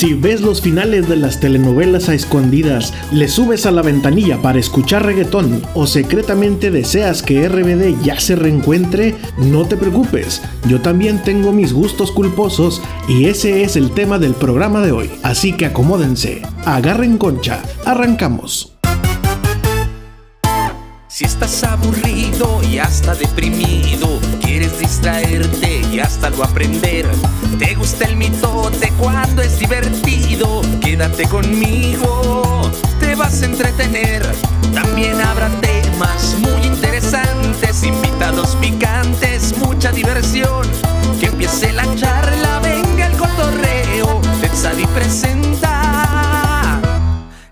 Si ves los finales de las telenovelas a escondidas, le subes a la ventanilla para escuchar reggaetón o secretamente deseas que RBD ya se reencuentre, no te preocupes, yo también tengo mis gustos culposos y ese es el tema del programa de hoy. Así que acomódense, agarren concha, arrancamos. Si estás aburrido y hasta deprimido, quieres distraerte y hasta lo aprender. Te gusta el mitote cuando es divertido, quédate conmigo, te vas a entretener. También habrá temas muy interesantes, invitados picantes, mucha diversión. Que empiece la charla, venga el cotorreo, Tetzadi presenta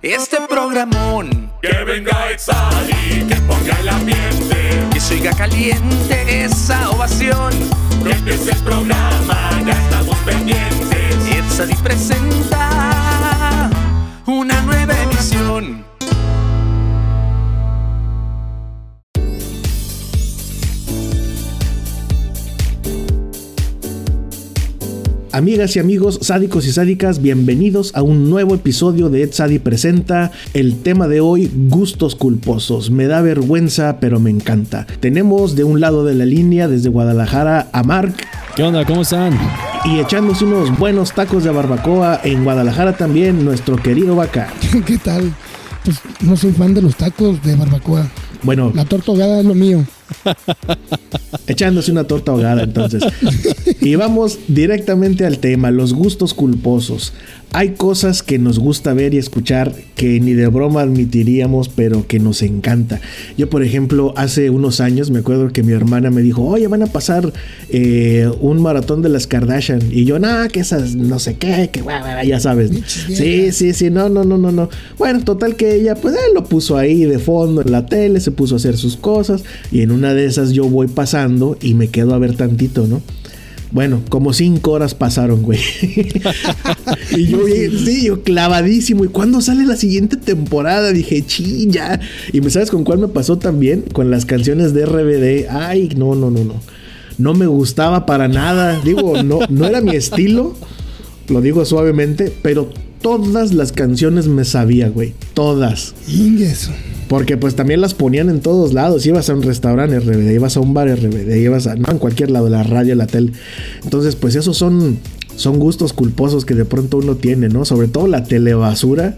este programón. Que venga Exali, que ponga el ambiente. Que se oiga caliente esa ovación. Que empiece el programa, ya estamos pendientes. Etzadi presenta una nueva emisión. Amigas y amigos sádicos y sádicas, bienvenidos a un nuevo episodio de Ed Sadi Presenta. El tema de hoy, gustos culposos. Me da vergüenza, pero me encanta. Tenemos de un lado de la línea, desde Guadalajara, a Mark. ¿Qué onda? ¿Cómo están? Y echándose unos buenos tacos de barbacoa en Guadalajara también, nuestro querido Vaca. ¿Qué tal? Pues no soy fan de los tacos de barbacoa. Bueno, La torta ahogada es lo mío. echándose una torta ahogada entonces. Y vamos directamente al tema, los gustos culposos. Hay cosas que nos gusta ver y escuchar que ni de broma admitiríamos, pero que nos encanta. Yo, por ejemplo, hace unos años me acuerdo que mi hermana me dijo, oye, van a pasar eh, un maratón de las Kardashian. Y yo, nada, que esas no sé qué, que guau, guau", ya sabes. ¿no? Sí, sí, sí, no, no, no, no, no. Bueno, total que ella, pues él lo puso ahí de fondo en la tele, se puso a hacer sus cosas. Y en una de esas yo voy pasando y me quedo a ver tantito, ¿no? Bueno, como cinco horas pasaron, güey. y yo, sí, yo clavadísimo. ¿Y cuándo sale la siguiente temporada? Dije, chilla. Y me sabes con cuál me pasó también? Con las canciones de RBD. Ay, no, no, no, no. No me gustaba para nada. Digo, no, no era mi estilo. Lo digo suavemente, pero todas las canciones me sabía, güey. Todas. Ingues. Porque pues también las ponían en todos lados. Ibas a un restaurante RBD, ibas a un bar RBD, ibas a no, en cualquier lado, la radio, la tele. Entonces, pues esos son, son gustos culposos que de pronto uno tiene, ¿no? Sobre todo la telebasura.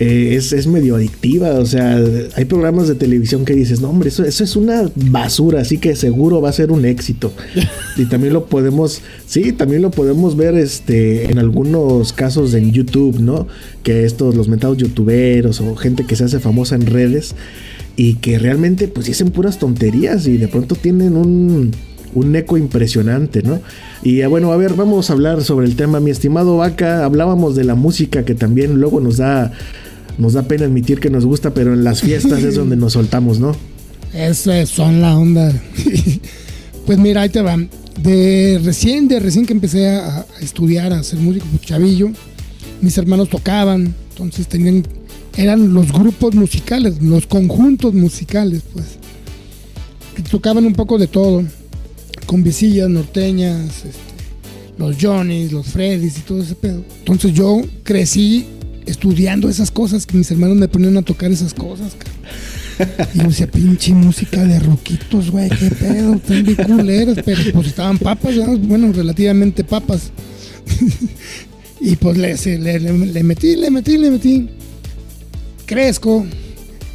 Eh, es, es medio adictiva, o sea, hay programas de televisión que dices, no hombre, eso, eso es una basura, así que seguro va a ser un éxito. y también lo podemos, sí, también lo podemos ver este, en algunos casos en YouTube, ¿no? Que estos, los mentados youtuberos o gente que se hace famosa en redes y que realmente pues dicen puras tonterías y de pronto tienen un, un eco impresionante, ¿no? Y eh, bueno, a ver, vamos a hablar sobre el tema, mi estimado Vaca, hablábamos de la música que también luego nos da, nos da pena admitir que nos gusta, pero en las fiestas es donde nos soltamos, ¿no? Esas son la onda. pues mira, ahí te va. De recién, de recién que empecé a, estudiar, a ser músico, chavillo, mis hermanos tocaban, entonces tenían, eran los grupos musicales, los conjuntos musicales, pues, tocaban un poco de todo, con visillas norteñas, este, los Johnny's, los Freddys y todo ese pedo. Entonces yo crecí estudiando esas cosas, que mis hermanos me ponían a tocar esas cosas. Y yo decía, pinche música de roquitos, güey, qué pedo, están bien culeras, pero pues estaban papas, bueno, relativamente papas. y pues le metí, le metí, le metí. Crezco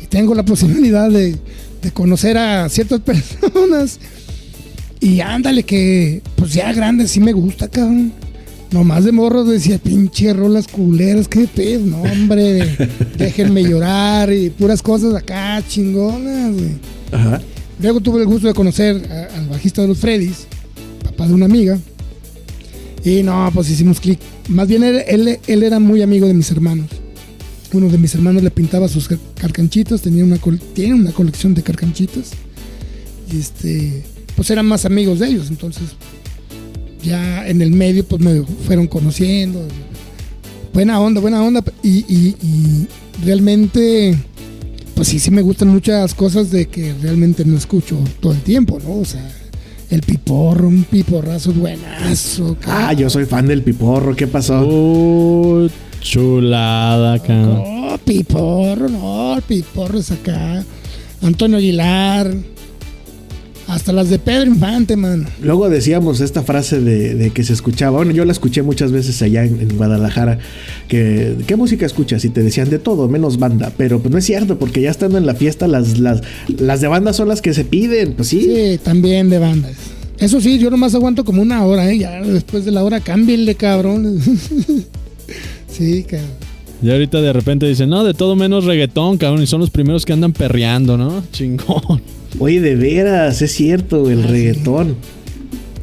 y tengo la posibilidad de, de conocer a ciertas personas. Y ándale, que pues ya grande sí me gusta, cabrón. Nomás de morro decía, pinche rolas culeras, qué pedo, no, hombre, déjenme llorar y puras cosas acá chingonas, güey. Ajá. Luego tuve el gusto de conocer a- al bajista de los Freddys, papá de una amiga. Y no, pues hicimos clic. Más bien él, él, él era muy amigo de mis hermanos. Uno de mis hermanos le pintaba sus car- carcanchitos, tenía una tiene una colección de carcanchitos. Y este, pues eran más amigos de ellos, entonces ya en el medio pues me fueron conociendo. Buena onda, buena onda. Y, y- y realmente, pues sí, sí me gustan muchas cosas de que realmente no escucho todo el tiempo, ¿no? O sea, El piporro, un piporrazo buenazo. Ah, yo soy fan del piporro, ¿qué pasó? Uh, chulada, cabrón. Oh, piporro, no, el piporro es acá. Antonio Aguilar. Hasta las de Pedro Infante, man. Luego decíamos esta frase de, de que se escuchaba, bueno, yo la escuché muchas veces allá en, en Guadalajara, que ¿qué música escuchas? Y te decían de todo, menos banda, pero pues no es cierto, porque ya estando en la fiesta las, las, las de banda son las que se piden, pues sí. Sí, también de bandas. Eso sí, yo nomás aguanto como una hora, ¿eh? Ya después de la hora, cámbienle, cabrón. sí, cabrón. Y ahorita de repente dicen, no, de todo menos reggaetón, cabrón. Y son los primeros que andan perreando, ¿no? Chingón. Oye, de veras, es cierto, el reggaetón.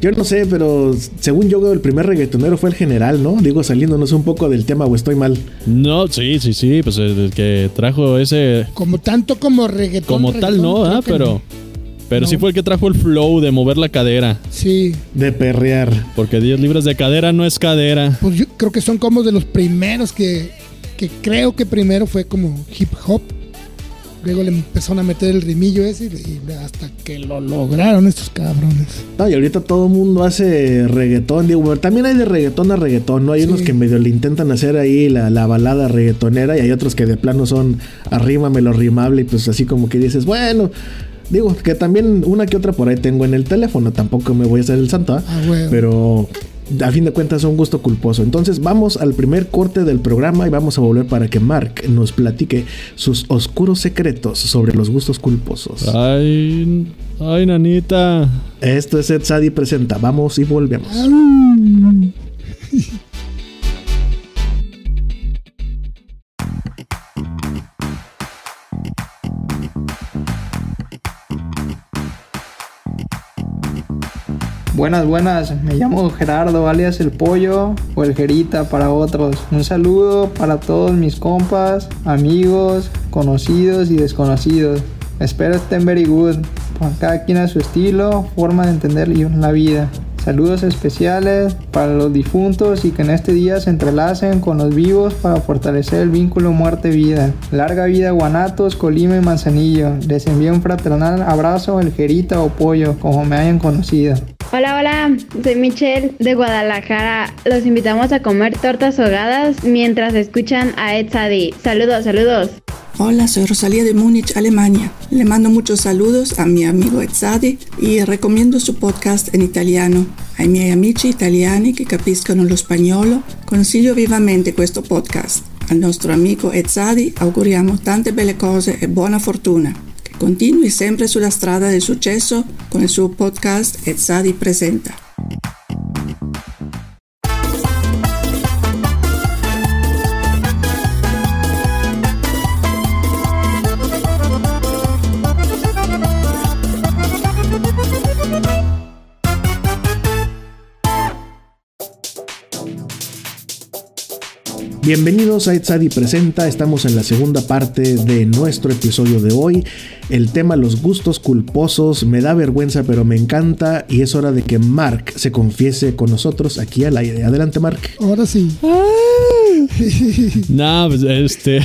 Yo no sé, pero según yo el primer reggaetonero fue el general, ¿no? Digo, saliéndonos un poco del tema o estoy mal. No, sí, sí, sí. Pues el el que trajo ese. Como tanto como reggaetón. Como tal, no, ¿ah? Pero. no. Pero sí fue el que trajo el flow de mover la cadera. Sí, De perrear. Porque 10 libras de cadera no es cadera. pues yo creo que son como de los primeros que, que creo que primero fue como hip hop. Luego le empezaron a meter el rimillo ese y hasta que lo lograron estos cabrones. No, y ahorita todo el mundo hace reggaetón. Digo, bueno, también hay de reggaetón a reggaetón, ¿no? Hay Sí. unos que medio le intentan hacer ahí la, la balada reggaetonera y hay otros que de plano son arrímame lo rimable y pues así como que dices, bueno, digo, que también una que otra por ahí tengo en el teléfono, tampoco me voy a hacer el santo, ¿ah? Ah, huevo. Pero a fin de cuentas un gusto culposo. Entonces vamos al primer corte del programa y vamos a volver para que Mark nos platique sus oscuros secretos sobre los gustos culposos. Ay, ay, nanita. Esto es Ed Sadi presenta. Vamos y volvemos. Buenas, buenas, me llamo Gerardo, alias El Pollo o El Gerita para otros. Un saludo para todos mis compas, amigos, conocidos y desconocidos. Espero estén very good. Para cada quien a su estilo, forma de entender la vida. Saludos especiales para los difuntos y que en este día se entrelacen con los vivos para fortalecer el vínculo muerte-vida. Larga vida Guanatos, Colima y Manzanillo. Les envío un fraternal abrazo, el Gerita o Pollo, como me hayan conocido. Hola, hola, soy Michelle de Guadalajara. Los invitamos a comer tortas ahogadas mientras escuchan a Ed Sadi. Saludos, saludos. Hola, soy Rosalía de Múnich, Alemania. Le mando muchos saludos a mi amigo Ezzadi y recomiendo su podcast en italiano. Ai miei amici italiani che capiscono lo spagnolo, consiglio vivamente questo podcast. Al nostro amico Ezzadi auguriamo tante belle cose e buona fortuna. Continui sempre sulla strada del successo con il suo podcast Ezzadi Presenta. Bienvenidos a Etzadi Presenta, estamos en la segunda parte de nuestro episodio de hoy. El tema los gustos culposos, me da vergüenza pero me encanta y es hora de que Mark se confiese con nosotros aquí al aire. Adelante Mark. Ahora sí. No, pues este.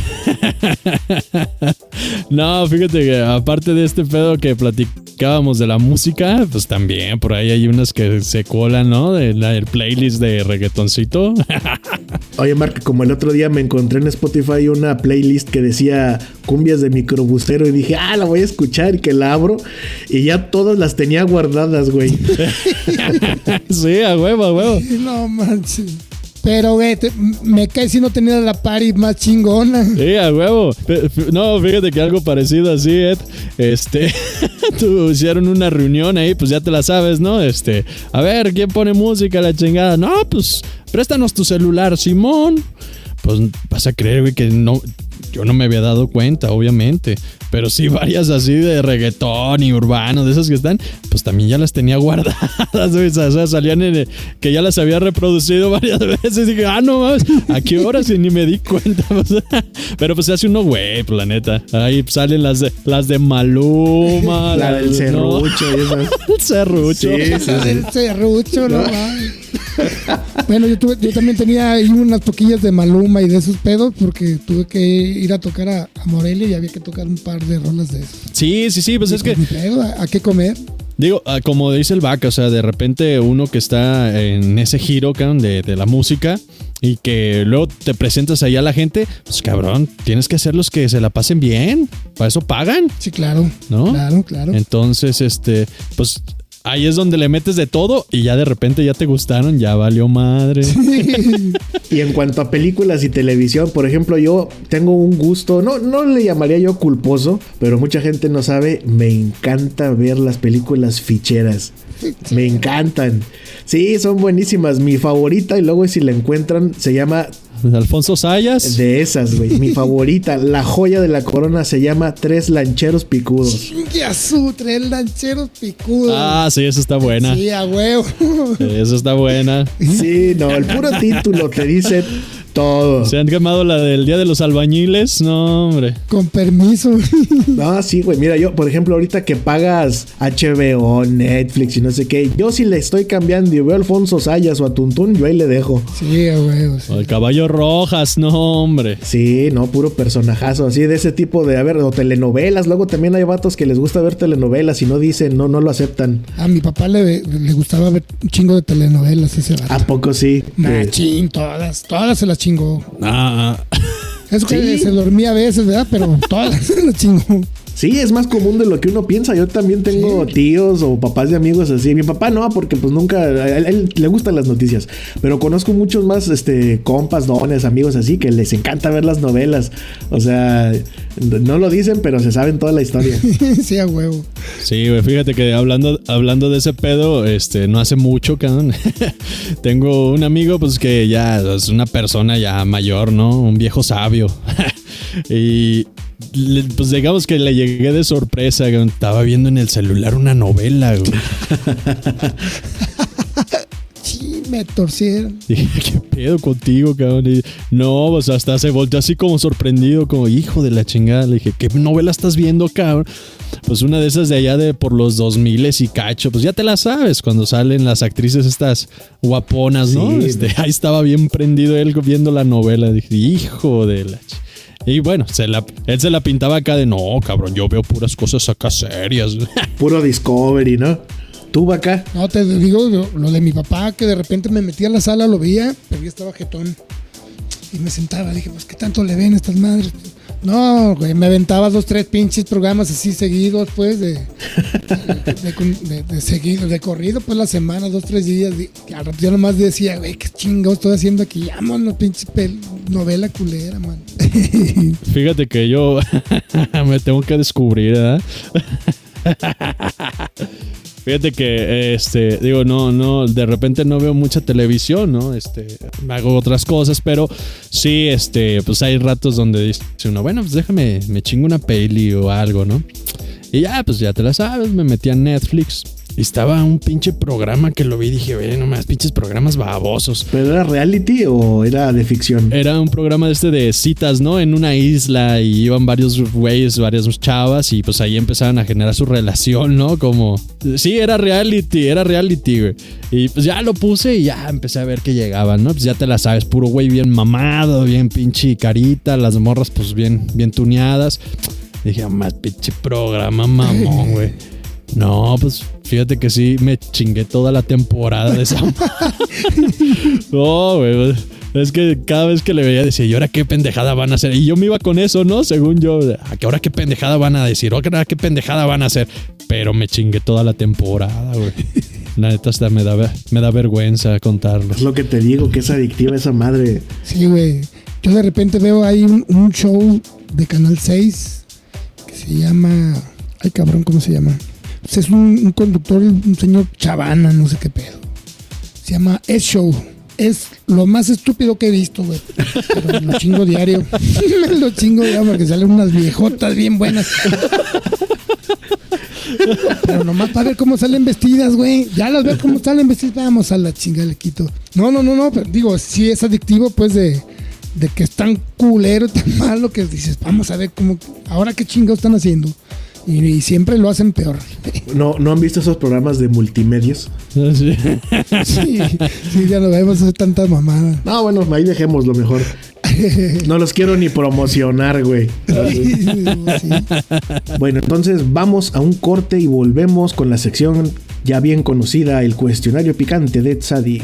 no, fíjate que aparte de este pedo que platicábamos de la música, pues también por ahí hay unas que se colan, ¿no? De la, playlist de reggaetoncito. Oye Mark, como el otro día me encontré en Spotify una playlist que decía cumbias de microbusero y dije, ah, la voy a escuchar y que la abro y ya todas las tenía guardadas, güey. sí, a huevo, a huevo. No manches. Pero, güey, me cae si no tenía la party más chingona. Sí, a huevo. No, fíjate que algo parecido así, Ed. Este, tú hicieron una reunión ahí, pues ya te la sabes, ¿no? Este, a ver, ¿quién pone música? La chingada. No, pues préstanos tu celular, Simón. Pues vas a creer, güey, que no. Yo no me había dado cuenta, obviamente. Pero sí, varias así de reggaetón y urbano, de esas que están, pues también ya las tenía guardadas. O sea, salían en el- que ya las había reproducido varias veces. Y dije, ah, no mames, ¿a qué hora si ni me di cuenta? Pues, pero pues se hace uno, güey, pues la neta. Ahí salen las de, las de Maluma, La del ¿no? serrucho y esas. El serrucho. Sí, sí, sí. El serrucho, no mames. Bueno, yo, tuve- yo también tenía ahí unas toquillas de Maluma y de esos pedos porque tuve que ir a tocar a, a Morelia y había que tocar un par de rolas de esos. Sí, sí, sí, pues es que Ni pedo, ¿a, a qué comer? Digo, ah, como dice el vaca, o sea, de repente uno que está en ese giro, cabrón, de, de la música y que luego te presentas ahí a la gente, pues cabrón, tienes que hacer los que se la pasen bien. Para eso pagan, Sí, claro. ¿no? Claro, claro. Entonces, este, pues ahí es donde le metes de todo y ya de repente ya te gustaron, ya valió madre. Y en cuanto a películas y televisión, por ejemplo, yo tengo un gusto, no, no le llamaría yo culposo, pero mucha gente no sabe, me encanta ver las películas ficheras. Me encantan. Sí, son buenísimas. Mi favorita, y luego si la encuentran, se llama Alfonso Sayas. de esas, güey. Mi favorita, la joya de la corona, se llama Tres Lancheros Picudos. Chingue a su tres lancheros picudos. Ah, sí, esa está buena. Sí, a huevo. Esa está buena. Sí, no, el puro título te dice todo. Se han quemado la del Día de los Albañiles. No, hombre. Con permiso. No, sí, güey. Mira, yo, por ejemplo, ahorita que pagas HBO, Netflix y no sé qué, yo si le estoy cambiando y veo a Alfonso Sayas o a Tuntún, yo ahí le dejo. Sí, a. O el caballo rojas, no, hombre. Sí, no, puro personajazo, así de ese tipo de, a ver, o telenovelas. Luego también hay vatos que les gusta ver telenovelas y no dicen, no, no lo aceptan. A mi papá le, le gustaba ver un chingo de telenovelas ese ¿A vato. poco sí? Eh, Machín, todas, todas se las chingó. Ah, Eso que Sí. se dormía a veces, ¿verdad? Pero todas se las chingó. Sí, es más común de lo que uno piensa. Yo también tengo tíos o papás de amigos así. Mi papá no, porque pues nunca, a él, él le gustan las noticias. Pero conozco muchos más, este, compas, dones, amigos así, que les encanta ver las novelas. O sea, no lo dicen, pero se saben toda la historia. sí, a huevo. Sí, güey, fíjate que hablando, hablando de ese pedo, este, no hace mucho, cabrón. Tengo un amigo, pues que ya es una persona ya mayor, ¿no? Un viejo sabio. y le- pues digamos que le llegué de sorpresa. Estaba viendo en el celular una novela. Sí, me torcieron. Dije, ¿qué pedo contigo, cabrón? Y, no, pues hasta se volteó así como sorprendido, como hijo de la chingada. Le dije, ¿qué novela estás viendo, cabrón? Pues una de esas de allá de por los 2000 y cacho, pues ya te la sabes, cuando salen las actrices estas guaponas, ¿no? Sí. Este, ahí estaba bien prendido él viendo la novela. Dije, hijo de la ch-". Y bueno, se la, él se la pintaba acá de no, cabrón, yo veo puras cosas acá serias. Puro Discovery, ¿no? Tú, vaca. No, te digo lo, lo de mi papá, que de repente me metía a la sala, lo veía, pero ya estaba jetón. Y me sentaba, dije, pues, ¿qué tanto le ven estas madres? No, güey, me aventaba dos, tres pinches programas así seguidos, pues, de, de, de- de seguido, de corrido, pues, la semana, dos, tres días. Y, y al rato yo nomás decía, güey, qué chingados estoy haciendo aquí. Llámanos, pinche pel- novela culera, man. Fíjate que yo me tengo que descubrir, ¿verdad? Fíjate que, este, digo, no, no, de repente no veo mucha televisión, ¿no? Este, hago otras cosas, pero sí, este, pues hay ratos donde dice uno, bueno, pues déjame, me chingo una peli o algo, ¿no? Y ya, pues ya te la sabes, me metí a Netflix. Estaba un pinche programa que lo vi y dije, ve, nomás pinches programas babosos. ¿Pero era reality o era de ficción? Era un programa de este de citas, ¿no? En una isla y iban varios güeyes, varias chavas y pues ahí empezaban a generar su relación, ¿no? Como... Sí, era reality, era reality, güey. Y pues ya lo puse y ya empecé a ver que llegaban, ¿no? Pues ya te la sabes, puro güey bien mamado, bien pinche carita, las morras pues bien, bien tuneadas. dije, más pinche programa, mamón, güey. No, pues fíjate que sí me chingué toda la temporada de esa. no, güey. Es que cada vez que le veía decía, ¿y ahora qué pendejada van a hacer? Y yo me iba con eso, ¿no? Según yo, ¿a qué ahora qué pendejada van a decir? ¿Ahora qué pendejada van a hacer? Pero me chingué toda la temporada, güey. La neta hasta me da, me da vergüenza contarlo. Es lo que te digo, que es adictiva esa madre. Sí, güey. Yo de repente veo ahí un, un show de Canal 6 que se llama. Ay, cabrón, ¿cómo se llama? Pues es un, conductor, un señor chavana, no sé qué pedo. Se llama Es Show. Es lo más estúpido que he visto, güey. Pero lo chingo diario. lo chingo diario porque salen unas viejotas bien buenas. Pero nomás para ver cómo salen vestidas, güey. Ya las veo cómo salen vestidas. Vamos a la chinga, le quito. No, no, no, no. Digo, sí es adictivo, pues, de, de que es tan culero, tan malo que dices, vamos a ver cómo. Ahora qué chingados están haciendo. Y, y siempre lo hacen peor. ¿No, ¿No han visto esos programas de multimedios? Sí. Sí, sí, ya lo vemos hacer tanta mamada. No, bueno, ahí dejémoslo mejor. No los quiero ni promocionar, güey. Sí. Bueno, entonces vamos a un corte y volvemos con la sección ya bien conocida, el cuestionario picante de Tzadi.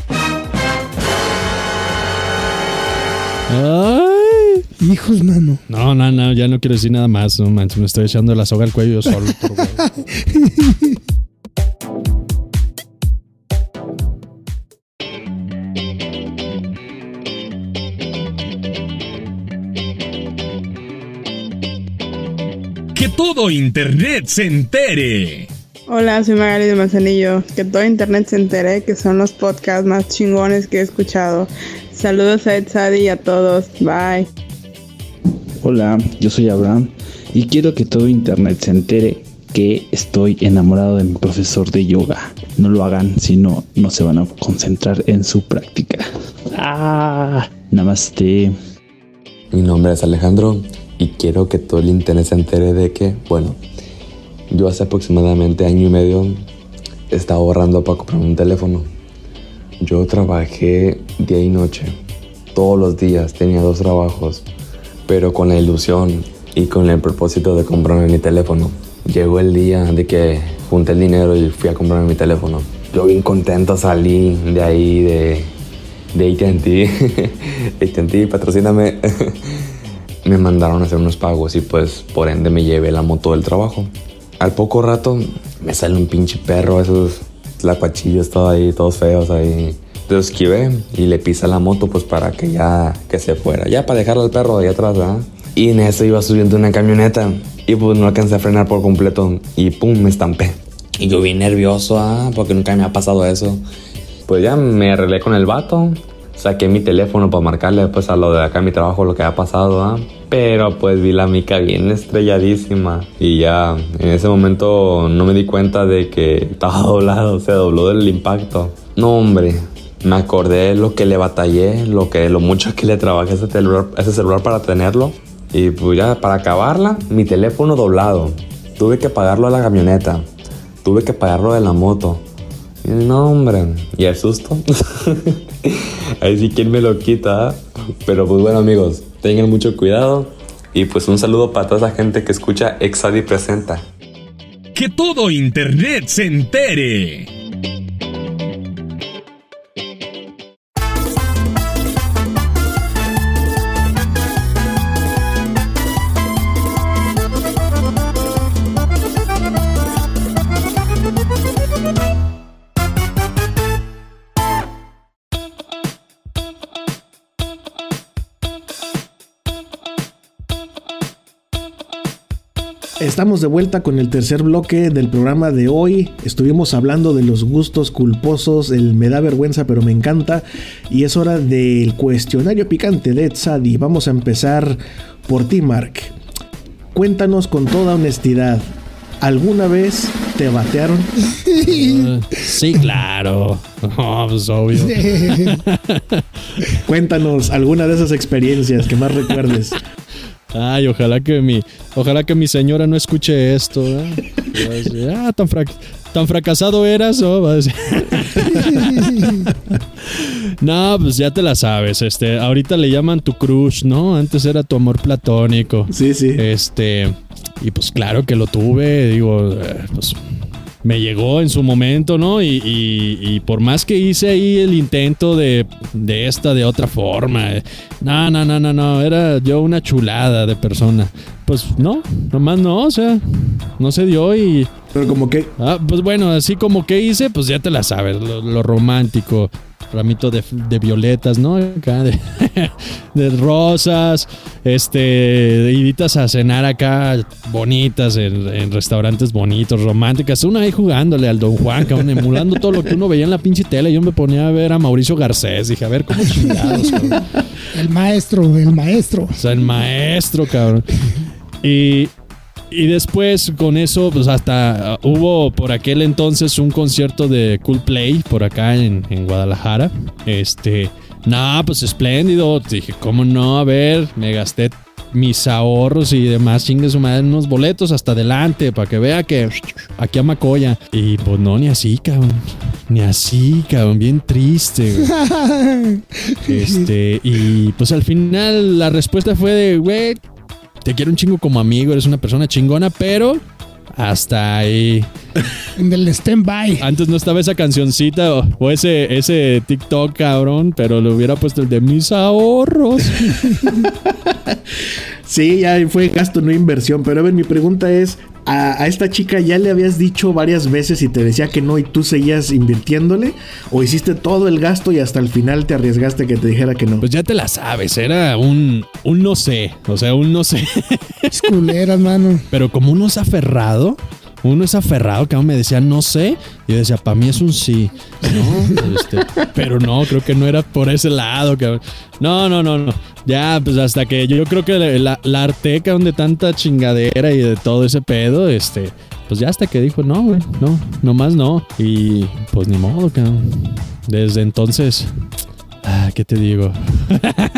Ay. Hijos, mano. No, no, no, ya no quiero decir nada más. No manches, me estoy echando la soga al cuello yo solo. por. Que todo Internet se entere. Hola, soy Magali de Manzanillo. Que todo internet se entere que son los podcasts más chingones que he escuchado. Saludos a Ed Sadi y a todos. Bye. Hola, yo soy Abraham y quiero que todo internet se entere que estoy enamorado de mi profesor de yoga. No lo hagan, si no, no se van a concentrar en su práctica. Ah, namaste. Mi nombre es Alejandro y quiero que todo el internet se entere de que, bueno, yo hace aproximadamente año y medio estaba ahorrando para comprar un teléfono. Yo trabajé día y noche, todos los días, tenía dos trabajos, pero con la ilusión y con el propósito de comprarme mi teléfono. Llegó el día de que junté el dinero y fui a comprarme mi teléfono. Yo bien contento salí de ahí, de, de AT&T. AT&T, patrocíname. me mandaron a hacer unos pagos y pues por ende me llevé la moto del trabajo. Al poco rato me sale un pinche perro, esos lacuachillos todos ahí, todos feos ahí. Lo esquivé y le pisa la moto pues para que ya que se fuera. Ya para dejarle al perro ahí atrás, ¿verdad? Y en eso iba subiendo una camioneta y pues no alcancé a frenar por completo y pum, me estampé. Y yo bien nervioso, ah, porque nunca me ha pasado eso. Pues ya me arreglé con el vato, saqué mi teléfono para marcarle pues a lo de acá mi trabajo lo que ha pasado, ¿ah? Pero pues vi la mica bien estrelladísima y ya en ese momento no me di cuenta de que estaba doblado, se dobló del impacto. No hombre, me acordé de lo que le batallé, lo que lo mucho que le trabajé ese celular, ese celular para tenerlo y pues ya para acabarla, mi teléfono doblado. Tuve que pagarlo a la camioneta, tuve que pagarlo de la moto. No, hombre, y el susto. Ahí sí, ¿quién me lo quita? Pero pues bueno, amigos, tengan mucho cuidado. Y pues un saludo para toda esa gente que escucha Exadi Presenta. Que todo Internet se entere. Estamos de vuelta con el tercer bloque del programa de hoy. Estuvimos hablando de los gustos culposos, el me da vergüenza pero me encanta. Y es hora del cuestionario picante de Tzadi. Vamos a empezar por ti, Mark. Cuéntanos con toda honestidad. ¿Alguna vez te batearon? Ah, sí, claro. No, pues obvio. Cuéntanos alguna de esas experiencias que más recuerdes. Ay, ojalá que mi, ojalá que mi señora no escuche esto. ¿eh? Y va a decir, ah, tan, frac- tan fracasado eras, ¿o? Va a decir. no, pues ya te la sabes. Este, ahorita le llaman tu crush, ¿no? Antes era tu amor platónico. Sí, sí. Este, y pues claro que lo tuve, digo, eh, pues me llegó en su momento, ¿no? Y, y- y por más que hice ahí el intento de, de esta, de otra forma, eh, no, no, no, no, no, era yo una chulada de persona. Pues no, nomás no, o sea, no se dio y... Pero como que... Ah, pues bueno, así como que hice, pues ya te la sabes, lo, lo romántico. Ramito de, de violetas, ¿no? Acá de, de rosas, este, iditas a cenar acá bonitas en, en restaurantes bonitos, románticas. Uno ahí jugándole al Don Juan, cabrón, emulando todo lo que uno veía en la pinche tele. Yo me ponía a ver a Mauricio Garcés. Dije, a ver, ¿cómo chingados, cabrón? El maestro, el maestro. O sea, el maestro, cabrón. Y, y después con eso, pues hasta uh, hubo por aquel entonces un concierto de Cool Play por acá en, en Guadalajara. Este, no, pues espléndido. Dije, ¿cómo no? A ver, me gasté mis ahorros y demás, chingue su madre, unos boletos hasta adelante para que vea que aquí a Macoya. Y pues no, ni así, cabrón. ni así, cabrón, bien triste, güey. Este, y pues al final la respuesta fue de, güey, te quiero un chingo como amigo, eres una persona chingona, pero hasta ahí. En el stand-by. Antes no estaba esa cancioncita o, o ese, ese TikTok, cabrón, pero le hubiera puesto el de mis ahorros. Sí, ya fue gasto, no inversión. Pero a ver, mi pregunta es: a, a esta chica ya le habías dicho varias veces y te decía que no y tú seguías invirtiéndole? ¿O hiciste todo el gasto y hasta el final te arriesgaste que te dijera que no? Pues ya te la sabes, era un, un no sé, o sea, un no sé. Es culera, mano. Pero como uno es aferrado, uno es aferrado, que me decía no sé, y yo decía, para mí es un sí. ¿no? Este, pero no, creo que no era por ese lado. cabrón. No, no, no, no. Ya, pues hasta que yo, yo creo que la, la arteca de tanta chingadera y de todo ese pedo, este, pues ya hasta que dijo, no, güey, no, nomás no. Y pues ni modo, cabrón. Desde entonces, ah, ¿qué te digo?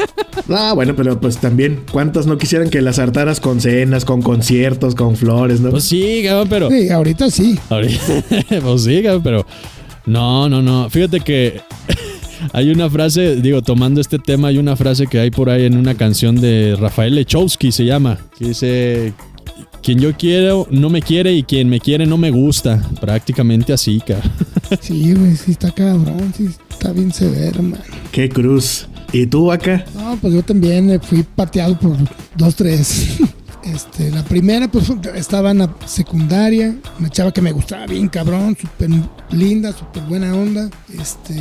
Ah, bueno, pero pues también, ¿cuántas no quisieran que las hartaras con cenas, con conciertos, con flores, no? Pues sí, cabrón, pero... Sí, ahorita sí. Ahorita, pues sí, cabrón, pero no, no, no. Fíjate que hay una frase, digo, tomando este tema, hay una frase que hay por ahí en una canción de Rafael Lechowski, se llama, que dice, quien yo quiero no me quiere y quien me quiere no me gusta. Prácticamente así, cabrón. Sí, güey, sí está cabrón, sí está bien severo, man. ¡Qué cruz! ¿Y tú acá? No, pues yo también eh, fui pateado por dos, tres. Este, la primera, pues estaba en la secundaria, una chava que me gustaba bien cabrón, súper linda, súper buena onda. Este,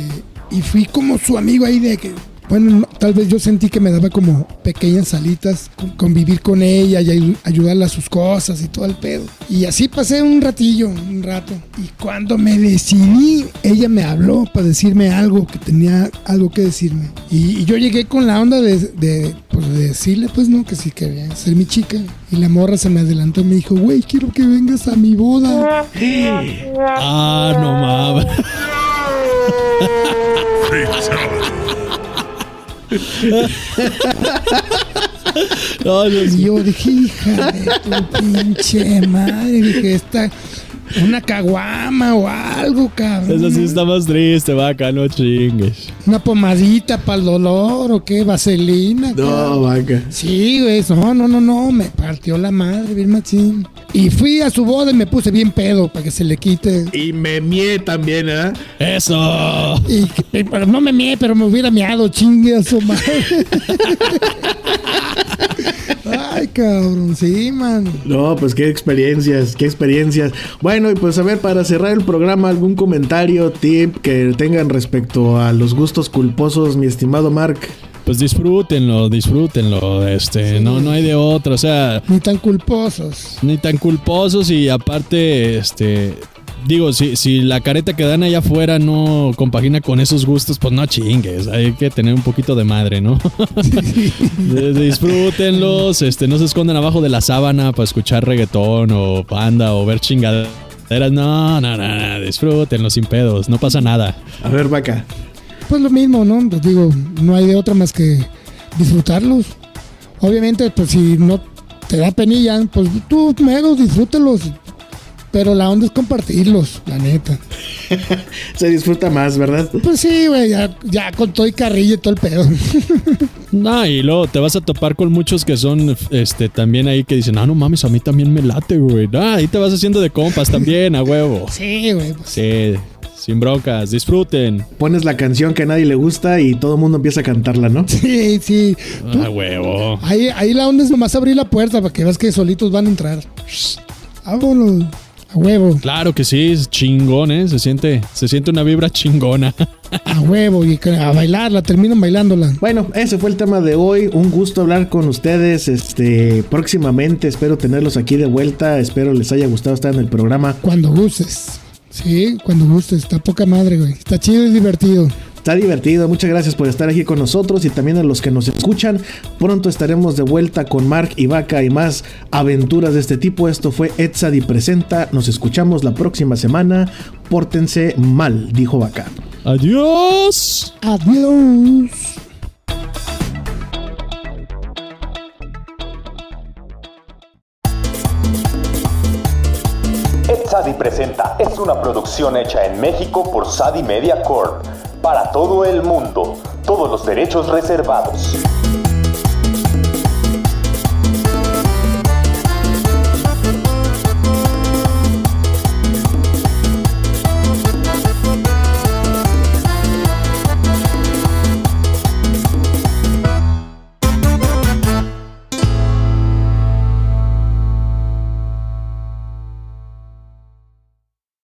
y fui como su amigo ahí de que, bueno, no, tal vez yo sentí que me daba como pequeñas salitas, con- convivir con ella y ay- ayudarla a sus cosas y todo el pedo. Y así pasé un ratillo, un rato. Y cuando me decidí, ella me habló para decirme algo, que tenía algo que decirme. Y, y yo llegué con la onda de, de, pues, de decirle, pues no, que sí quería ser mi chica. Y la morra se me adelantó y me dijo, güey, quiero que vengas a mi boda. Ah, no mames. No, Dios Y yo dije, hija de tu pinche madre, dije, esta, una caguama o algo, cabrón. Eso sí está más triste, vaca, no chingues. Una pomadita para el dolor o qué, vaselina. No, cabrón. vaca. Sí, güey, no, no, no, no, me partió la madre, bien machín. Y fui a su boda y me puse bien pedo para que se le quite. Y me mié también, ¿eh? Eso. Y, y- pero no me mié, pero me hubiera miado, chingue a su madre. Cabrón, sí, man. No, pues qué experiencias, qué experiencias. Bueno, y pues a ver, para cerrar el programa, algún comentario, tip que tengan respecto a los gustos culposos, mi estimado Mark. Pues disfrútenlo, disfrútenlo. Este, no, no hay de otra. O sea, Ni tan culposos. ni tan culposos y aparte, este. Digo, si, si la careta que dan allá afuera no compagina con esos gustos, pues no chingues. Hay que tener un poquito de madre, ¿no? Disfrútenlos, este, no se escondan abajo de la sábana para escuchar reggaetón o banda o ver chingaderas. No, no, no, no, disfrútenlo sin pedos, no pasa nada. A ver, vaca. Pues lo mismo, ¿no? Pues digo, no hay de otra más que disfrutarlos. Obviamente, pues si no te da penilla, pues tú mero disfrútalos. Pero la onda es compartirlos, la neta. Se disfruta más, ¿verdad? Pues sí, güey, ya, ya con todo y carrillo y todo el pedo. No, y luego te vas a topar con muchos que son este también ahí que dicen, ah, no mames, a mí también me late, güey. No, ahí te vas haciendo de compas también, a huevo. Sí, güey. Pues, Sí, sin broncas, disfruten. Pones la canción que a nadie le gusta y todo el mundo empieza a cantarla, ¿no? sí, sí. Tú- A huevo. ahí, ahí la onda es nomás abrir la puerta para que veas que solitos van a entrar. Vámonos. A huevo, Claro que sí, es chingón, ¿eh? Se siente, se siente una vibra chingona. a huevo. Y a bailarla, terminan bailándola. Bueno, ese fue el tema de hoy. Un gusto hablar con ustedes. Este, próximamente espero tenerlos aquí de vuelta. Espero les haya gustado estar en el programa. Cuando gustes. Sí, cuando gustes. Está poca madre, güey. Está chido y divertido. Está divertido. Muchas gracias por estar aquí con nosotros y también a los que nos escuchan. Pronto estaremos de vuelta con Mark y Vaca y más aventuras de este tipo. Esto fue Etzadi Presenta. Nos escuchamos la próxima semana. Pórtense mal, dijo Vaca. Adiós. Adiós. Sadi Presenta es una producción hecha en México por Sadi Media Corp. Para todo el mundo, todos los derechos reservados.